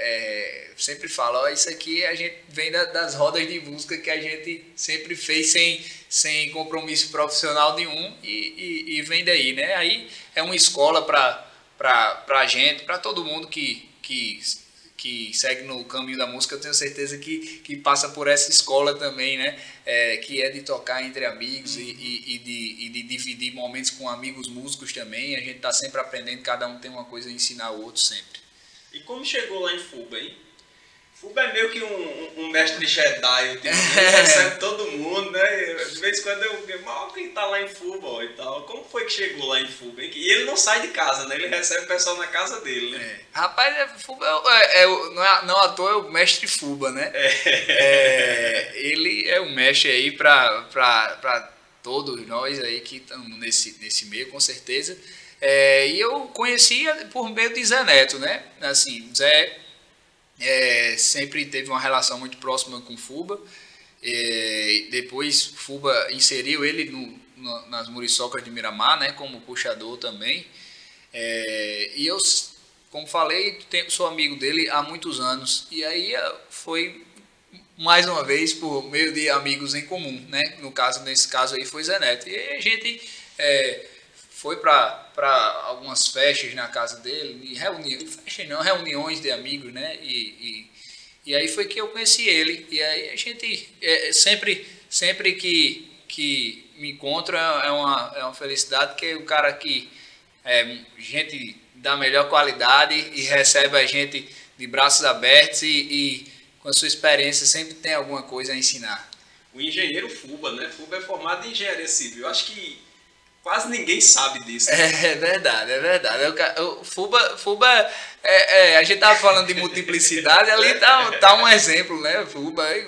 é, sempre fala, ó, isso aqui a gente vem da, das rodas de música que a gente sempre fez sem, sem compromisso profissional nenhum e, e, e vem daí, né? Aí é uma escola para a gente, para todo mundo que, que, que segue no caminho da música, eu tenho certeza que, que passa por essa escola também, né? É, que é de tocar entre amigos e, e, e, de, e de dividir momentos com amigos músicos também. A gente está sempre aprendendo, cada um tem uma coisa a ensinar o outro sempre. E como chegou lá em Fuba, hein? Fuba é meio que um, um mestre Jedi, tipo, ele (laughs) recebe todo mundo, né? De vez em quando eu mal quem tá lá em Fuba e tal. Como foi que chegou lá em Fuba? E ele não sai de casa, né? Ele recebe o pessoal na casa dele, né? É. Rapaz, é, Fuba é, é, não, é, não à toa é o mestre Fuba, né? É. é ele é um mestre aí pra, pra, pra todos nós aí que estamos nesse, nesse meio, com certeza. É, e eu conhecia por meio de Zé Neto, né? Assim, Zé é, sempre teve uma relação muito próxima com Fuba. É, depois Fuba inseriu ele no, no, nas muriçocas de Miramar, né? Como puxador também. É, e eu, como falei, sou amigo dele há muitos anos. E aí é, foi mais uma vez por meio de amigos em comum, né? No caso, nesse caso aí foi Zé Neto. E a gente é, foi para algumas festas na casa dele, reuniões, festas não, reuniões de amigos, né? E, e, e, aí foi que eu conheci ele. E aí a gente é, sempre, sempre que, que me encontro é uma, é uma felicidade, que é o cara que é gente da melhor qualidade e recebe a gente de braços abertos e, e com a sua experiência sempre tem alguma coisa a ensinar. O engenheiro Fuba, né? Fuba é formado em engenharia civil. Eu acho que Quase ninguém sabe disso. É, é verdade, é verdade. O, Fuba, Fuba é, é, a gente tava falando de multiplicidade, ali tá, tá um exemplo, né?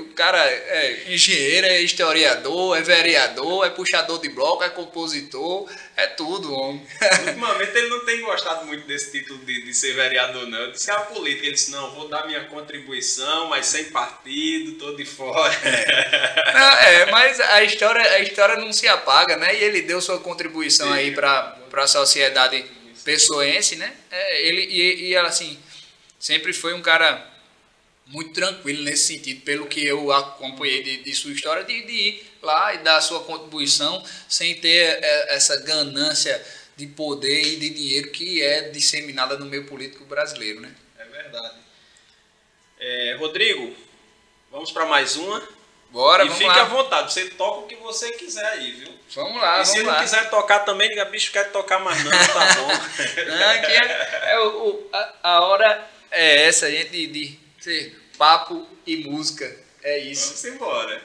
O cara é engenheiro, é historiador, é vereador, é puxador de bloco, é compositor, é tudo, homem. (laughs) Ultimamente ele não tem gostado muito desse título de, de ser vereador, não. Ele disse que é a política. Ele disse, não, vou dar minha contribuição, mas sem partido, tô de fora. É, não, é mas a história, a história não se apaga, né? E ele deu sua contribuição Sim. aí para a sociedade pessoense, né? É, ele, e, e ela, assim, sempre foi um cara muito tranquilo nesse sentido, pelo que eu acompanhei de, de sua história, de, de, ir lá e dar a sua contribuição sem ter é, essa ganância de poder e de dinheiro que é disseminada no meio político brasileiro, né? É verdade. É, Rodrigo, vamos para mais uma. Bora, e vamos fique lá. à vontade, você toca o que você quiser aí, viu? Vamos lá, e vamos se lá. não quiser tocar também, diga, bicho, quer tocar mais não, tá bom. (laughs) Não, aqui é, é o, o- a, a hora é essa, gente, de, de ser papo e música. É isso. Vamos embora.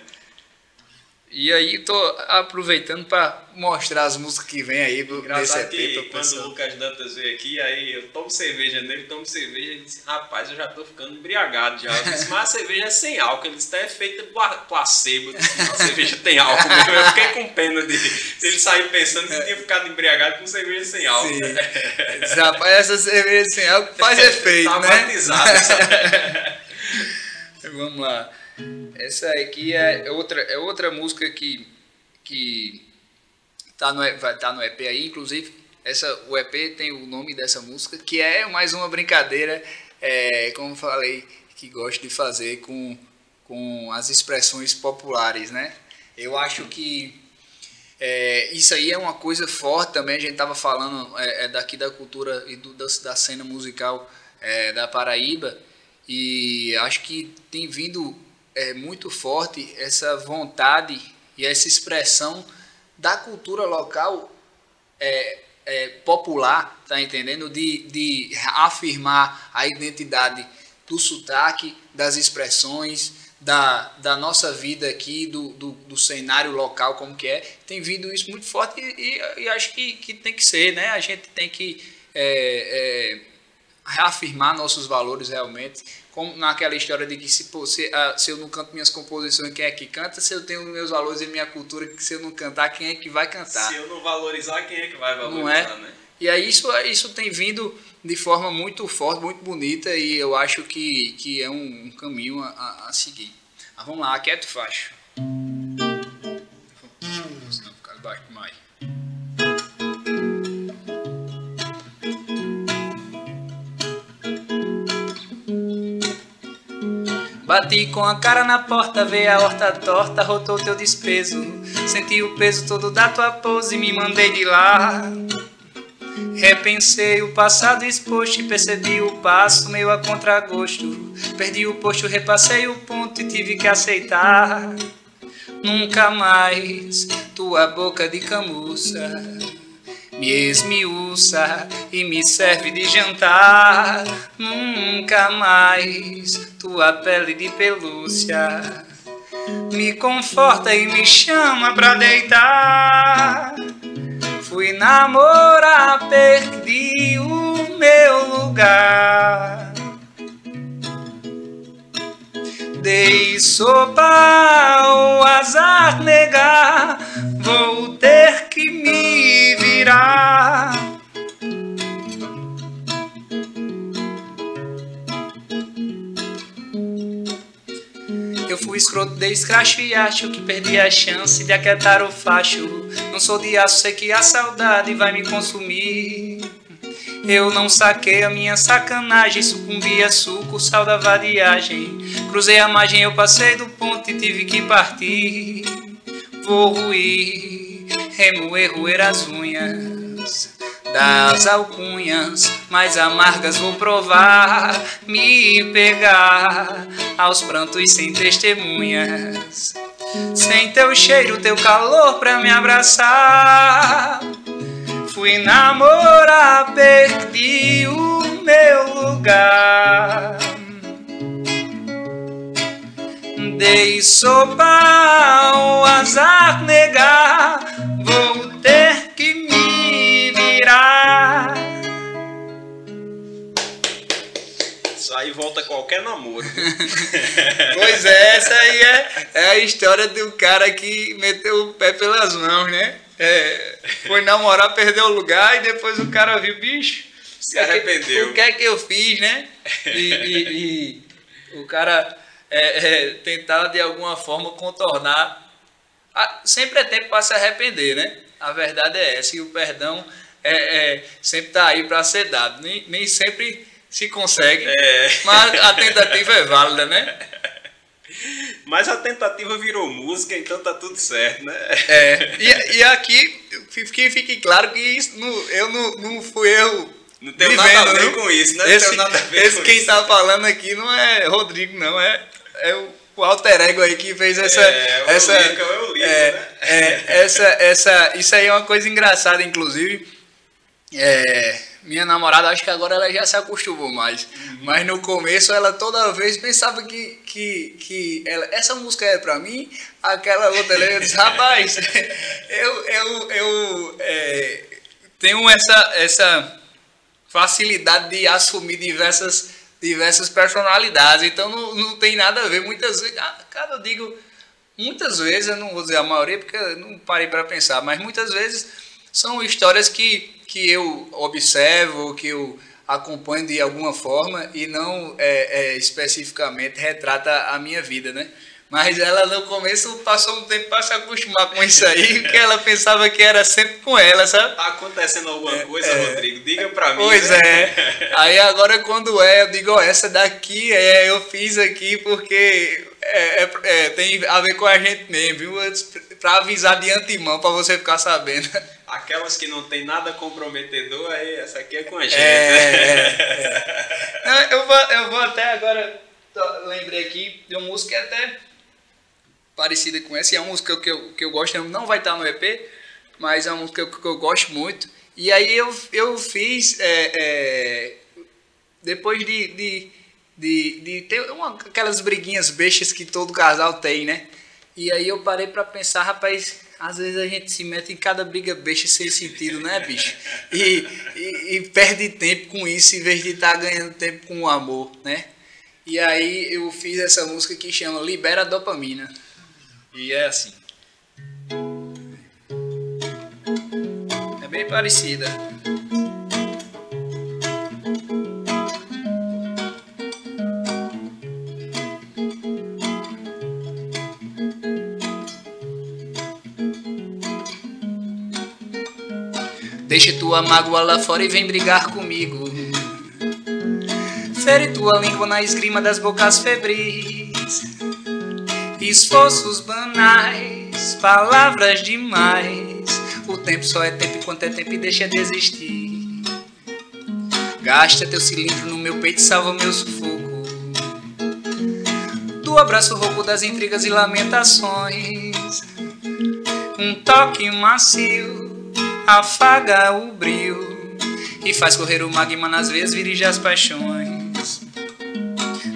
E aí tô aproveitando para mostrar as músicas que vem aí do- Engraçado EP que quando o. Lucas Dantas veio aqui, aí eu tomo cerveja nele, tomo cerveja, ele disse, rapaz, eu já tô ficando embriagado já. Eu disse, mas a cerveja é sem álcool. Ele disse, é feita pla- placebo. Eu disse, a cerveja tem álcool mesmo. Eu fiquei com pena de, de ele sair pensando que tinha ficado embriagado com cerveja sem álcool. Sim. Rapaz, essa cerveja sem álcool faz (laughs) efeito, tá né? batizado? (laughs) Vamos lá. Essa aqui é outra, é outra música que, que tá no, vai estar no EP aí, inclusive. Essa, o EP tem o nome dessa música, que é mais uma brincadeira, é, como falei, que gosto de fazer com, com as expressões populares, né? Eu acho que é, isso aí é uma coisa forte também, a gente estava falando é, é daqui da cultura e do, da, da cena musical é, da Paraíba, e acho que tem vindo é, muito forte essa vontade e essa expressão da cultura local é, é, popular, tá entendendo? De, de afirmar a identidade do sotaque, das expressões, da, da nossa vida aqui, do, do, do cenário local, como que é. Tem vindo isso muito forte e, e- e acho que, que tem que ser, né? A gente tem que é, é, reafirmar nossos valores realmente. Como naquela história de que se, pô, se, ah, se eu não canto minhas composições, quem é que canta? Se eu tenho meus valores e minha cultura, que se eu não cantar, quem é que vai cantar? Se eu não valorizar, quem é que vai valorizar, Não é? né? E aí isso, isso tem vindo de forma muito forte, muito bonita e eu acho que, que é um, um caminho a, a- a seguir. Mas vamos lá, quieto facho. Bati com a cara na porta, veio a horta torta, rotou teu desprezo. Senti o peso todo da tua pose e me mandei de lá. Repensei o passado exposto e percebi o passo meio a contragosto. Perdi o posto, repassei o ponto e tive que aceitar. Nunca mais tua boca de camuça me esmiuça e me serve de jantar. Nunca mais tua pele de pelúcia me conforta e me chama pra deitar. Fui namorar, perdi o meu lugar. Dei sopa ao azar negar, vou ter que me virar. Eu fui escroto, dei escracho e acho que perdi a chance de aquietar o facho. Não sou de aço, sei que a saudade vai me consumir. Eu não saquei a minha sacanagem, sucumbi a suco, sal da vadiagem. Cruzei a margem, eu passei do ponto e tive que partir. Vou ruir, remoer, roer as unhas das alcunhas mais amargas vou provar, me pegar aos prantos sem testemunhas, sem teu cheiro, teu calor pra me abraçar. Fui namorar, perdi o meu lugar. Dei sopa ao azar negar, vou ter que me virar. Isso aí volta qualquer namoro. (laughs) (laughs) Pois é, essa aí é, é a história do cara que meteu o pé pelas mãos, né? É, foi namorar, perdeu o lugar e depois o cara viu, bicho. Se arrependeu. O que é que eu fiz, né? E, e- e o cara é, é, tentar de alguma forma contornar. Ah, sempre é tempo para se arrepender, né? A verdade é essa. E o perdão é, é sempre tá aí para ser dado. Nem, nem sempre se consegue, é. mas a tentativa é válida, né? (laughs) Mas a tentativa virou música, então tá tudo certo, né? É, e, e aqui que fique claro que isso não, eu não, não fui eu. Não tem nada a ver com isso, né? Esse, nada a ver esse quem isso. tá falando aqui não é Rodrigo, não, é, é o, o alter ego aí que fez essa. É, essa, é o Lincoln, é, né? é, essa, essa, isso aí é uma coisa engraçada, inclusive. É, minha namorada, acho que agora ela já se acostumou mais. Uhum. Mas no começo ela toda vez pensava que, que, que ela, essa música é pra mim, aquela outra eu disse, rapaz, (laughs) eu, eu, eu é, tenho essa, essa facilidade de assumir diversas, diversas personalidades, então não, não tem nada a ver. Muitas vezes, ah, cara, eu digo, muitas vezes, eu não vou dizer a maioria porque eu não parei para pensar, mas muitas vezes são histórias que que eu observo, que eu acompanho de alguma forma e não é, é, especificamente retrata a minha vida, né? Mas ela no começo passou um tempo para se acostumar com isso aí, (laughs) porque ela pensava que era sempre com ela, sabe? Tá acontecendo alguma é, coisa, é, Rodrigo? Diga para mim. Pois né? é. Aí agora quando é, eu digo, ó, essa daqui é, eu fiz aqui porque é, é, é, tem a ver com a gente mesmo, viu? Para avisar de antemão, para você ficar sabendo. Aquelas que não tem nada comprometedor, aí essa aqui é com a gente. É, é, (laughs) eu, vou, eu vou até agora, lembrei aqui de uma música até parecida com essa, e é uma música que eu, que eu gosto, não vai estar no EP, mas é uma música que eu gosto muito. E aí eu, eu fiz, é, é, depois de, de, de, de ter uma, aquelas briguinhas bestas que todo casal tem, né? E aí eu parei para pensar, rapaz, às vezes a gente se mete em cada briga besta sem sentido, né, bicho? E, e, e perde tempo com isso em vez de estar tá ganhando tempo com o amor, né? E aí eu fiz essa música que chama Libera Dopamina. E é assim. É bem parecida. Deixe tua mágoa lá fora e vem brigar comigo. Fere tua língua na esgrima das bocas febris. Esforços banais, palavras demais. O tempo só é tempo enquanto é tempo e deixa de existir. Gasta teu cilindro no meu peito e salva meu sufoco. Do abraço rouco das intrigas e lamentações. Um toque macio afaga o brilho e faz correr o magma nas veias, dirige as paixões.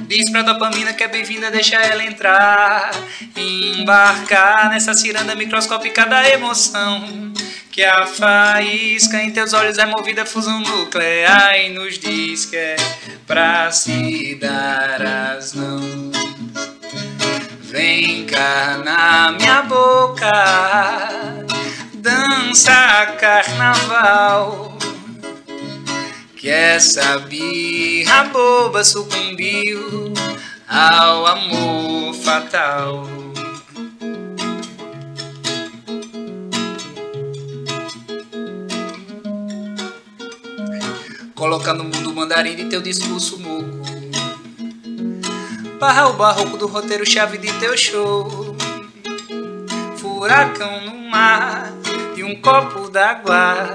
Diz pra dopamina que é bem-vinda, deixa ela entrar, embarcar nessa ciranda microscópica da emoção. Que a faísca em teus olhos é movida fusão nuclear e nos diz que é pra se dar as mãos. Vem cá na minha boca dança carnaval. Que essa birra boba sucumbiu ao amor fatal. Coloca no mundo mandarim de teu discurso moco. Barra o barroco do roteiro chave de teu show. Furacão no mar um copo d'água.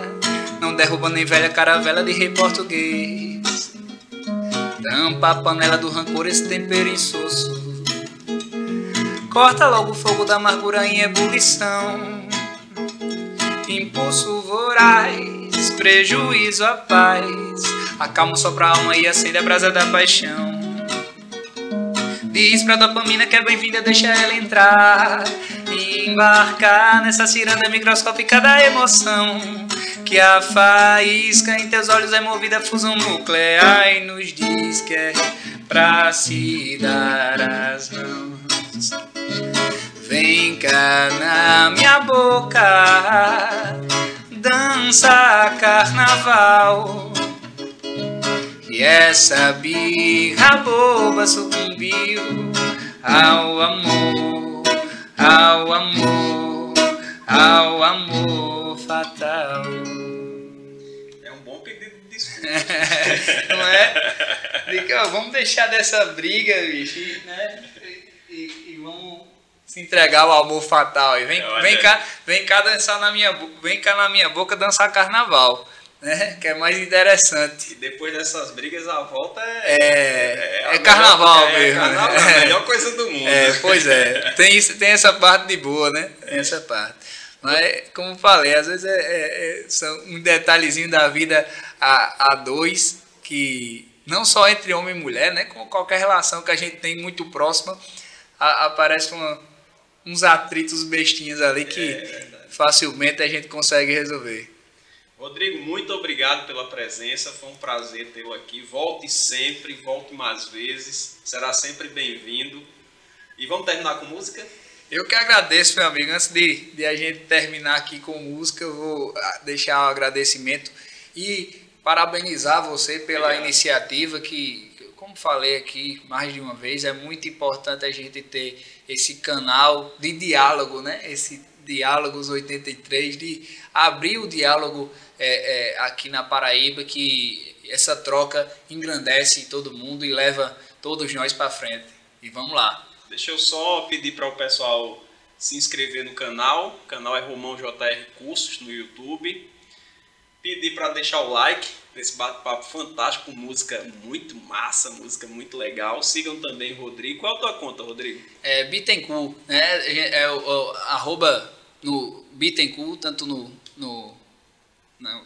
Não derruba nem velha caravela de rei português. Tampa a panela do rancor, esse tempero insosso. Corta logo o fogo da amargura em ebulição. Impulso voraz, prejuízo a paz. Acalma só pra alma e acende a brasa da paixão. Diz pra dopamina que é bem-vinda, deixa ela entrar e embarcar nessa ciranda microscópica da emoção. Que a faísca em teus olhos é movida a fusão nuclear e nos diz que é pra se dar as mãos. Vem cá na minha boca, dança carnaval e essa birra boba sucumbiu ao amor, ao amor, ao amor fatal. (laughs) desculpas. não é? Vamos deixar dessa briga, bicho, né? E, e, e, vamos se entregar ao amor fatal. E vem, vem, cá, vem cá dançar na minha vem cá na minha boca dançar carnaval. Né? Que é mais interessante. E depois dessas brigas, a volta é. É, é, é carnaval melhor, mesmo. É, carnaval, é a melhor (laughs) coisa do mundo. É, pois é. Tem, tem essa parte de boa, né? Tem essa parte. Mas, como falei, às vezes é, é, é, são um detalhezinho da vida a, a dois, que não só entre homem e mulher, né? Com qualquer relação que a gente tem muito próxima, a, aparece uma, uns atritos bestinhas ali que é facilmente a gente consegue resolver. Rodrigo, muito obrigado pela presença, foi um prazer tê-lo aqui. Volte sempre, volte mais vezes, será sempre bem-vindo. E vamos terminar com música? Eu que agradeço, meu amigo. Antes de, de a gente terminar aqui com música, eu vou ah, deixar o um agradecimento e parabenizar você pela Obrigado. iniciativa que, como falei aqui mais de uma vez, é muito importante a gente ter esse canal de diálogo, né? Esse Diálogos 83, de abrir o diálogo é, é, aqui na Paraíba, que essa troca engrandece todo mundo e leva todos nós para frente. E vamos lá. Deixa eu só pedir para o pessoal se inscrever no canal. O canal é Romão JR Cursos no YouTube. Pedir para deixar o like nesse bate-papo fantástico, música muito massa, música muito legal. Sigam também o Rodrigo. Qual é a tua conta, Rodrigo? É Bittencourt, né? É, é o, o, arroba no Bittencourt, tanto no, no,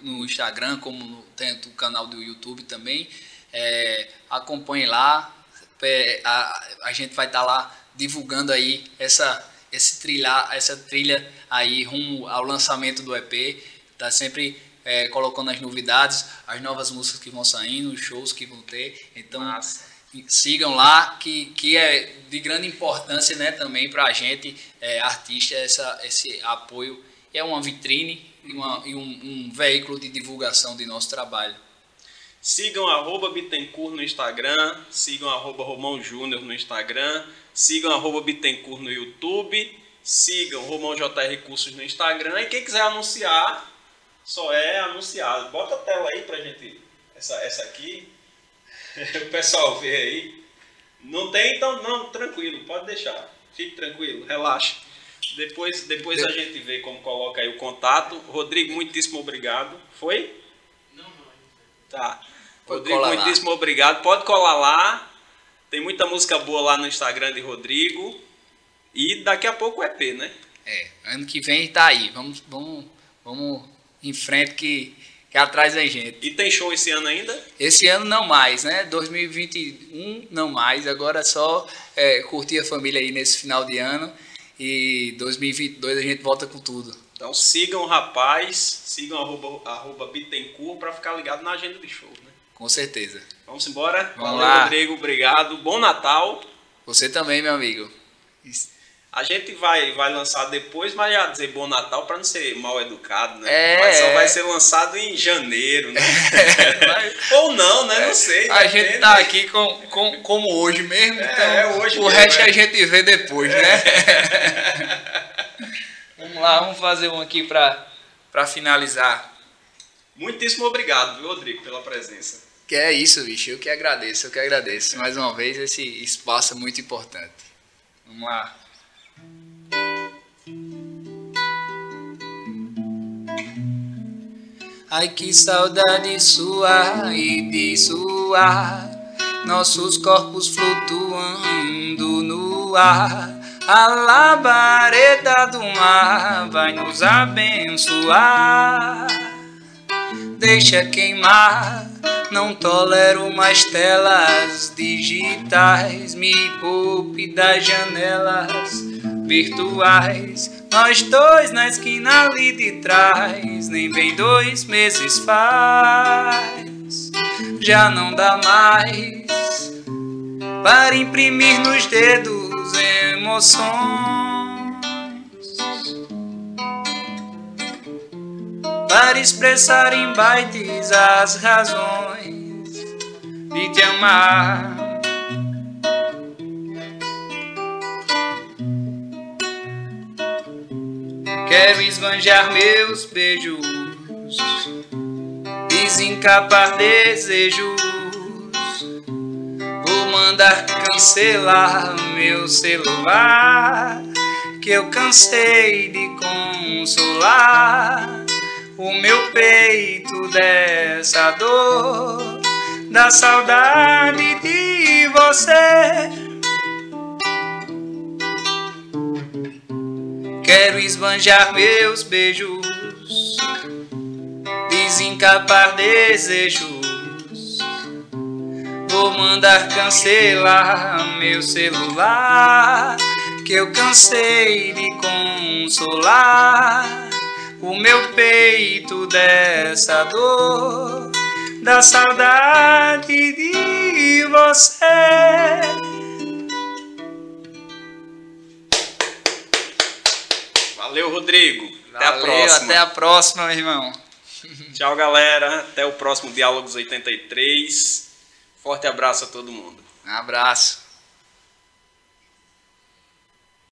no Instagram como no, tanto o canal do YouTube também. É, acompanhe lá, é, a, a gente vai estar tá lá divulgando aí essa, esse trilha, essa trilha aí rumo ao lançamento do EP. Tá sempre é, colocando as novidades, as novas músicas que vão saindo, os shows que vão ter. Então Massa. Sigam lá, que, que é de grande importância né, também para a gente, é, artista, essa, esse apoio. É uma vitrine e, uma, e um, um veículo de divulgação de nosso trabalho. Sigam arroba Bittencourt no Instagram, sigam arroba Romão Júnior no Instagram, sigam arroba Bittencourt no YouTube, sigam Romão JR Cursos no Instagram e quem quiser anunciar, só é anunciado. Bota a tela aí pra gente, essa, essa aqui, (laughs) o pessoal vê aí. Não tem, então não, tranquilo, pode deixar, fique tranquilo, relaxa. Depois, depois a gente vê como coloca aí o contato. Rodrigo, muitíssimo obrigado. Foi? Tá. Rodrigo, muitíssimo lá. obrigado. Pode colar lá. Tem muita música boa lá no Instagram de Rodrigo. E daqui a pouco o EP, né? É, ano que vem tá aí. Vamos, vamos, vamos em frente que, que atrás da gente. E tem show esse ano ainda? Esse ano não mais, né? 2021 não mais. Agora só é, curtir a família aí nesse final de ano. E 2022 a gente volta com tudo. Então sigam o rapaz, sigam arroba, arroba Bittencourt para ficar ligado na agenda de show, né? Com certeza. Vamos embora? Vamos Valeu, lá. Rodrigo, obrigado. Bom Natal. Você também, meu amigo. A gente vai, vai lançar depois, mas já dizer bom Natal para não ser mal educado, né? É, mas só vai ser lançado em janeiro, né? (laughs) É, Ou não, né? Não sei. A gente tá aqui com, com, como hoje mesmo, é, então é hoje o mesmo, resto é. a gente vê depois, né? (laughs) vamos lá, vamos fazer um aqui para finalizar. Muitíssimo obrigado, viu, Rodrigo, pela presença. Que é isso, bicho. Eu que agradeço, eu que agradeço. Mais uma vez, esse espaço é muito importante. Vamos lá. Ai que saudade sua e de sua, nossos corpos flutuando no ar. A labareda do mar vai nos abençoar. Deixa queimar, não tolero mais telas digitais. Me poupe das janelas virtuais. Nós dois na esquina ali de trás, nem bem dois meses faz. Já não dá mais para imprimir nos dedos emoções. Para expressar em bytes as razões de te amar. Quero esbanjar meus beijos desencapar desejos. Vou mandar cancelar meu celular, que eu cansei de consolar o meu peito dessa dor, da saudade de você. Quero esbanjar meus beijos, desencapar desejos. Vou mandar cancelar meu celular, que eu cansei de consolar o meu peito dessa dor, da saudade de você. Valeu, Rodrigo. Até a próxima. Até a próxima, meu irmão. Tchau, galera. Até o próximo Diálogos 83. Forte abraço a todo mundo. Um abraço.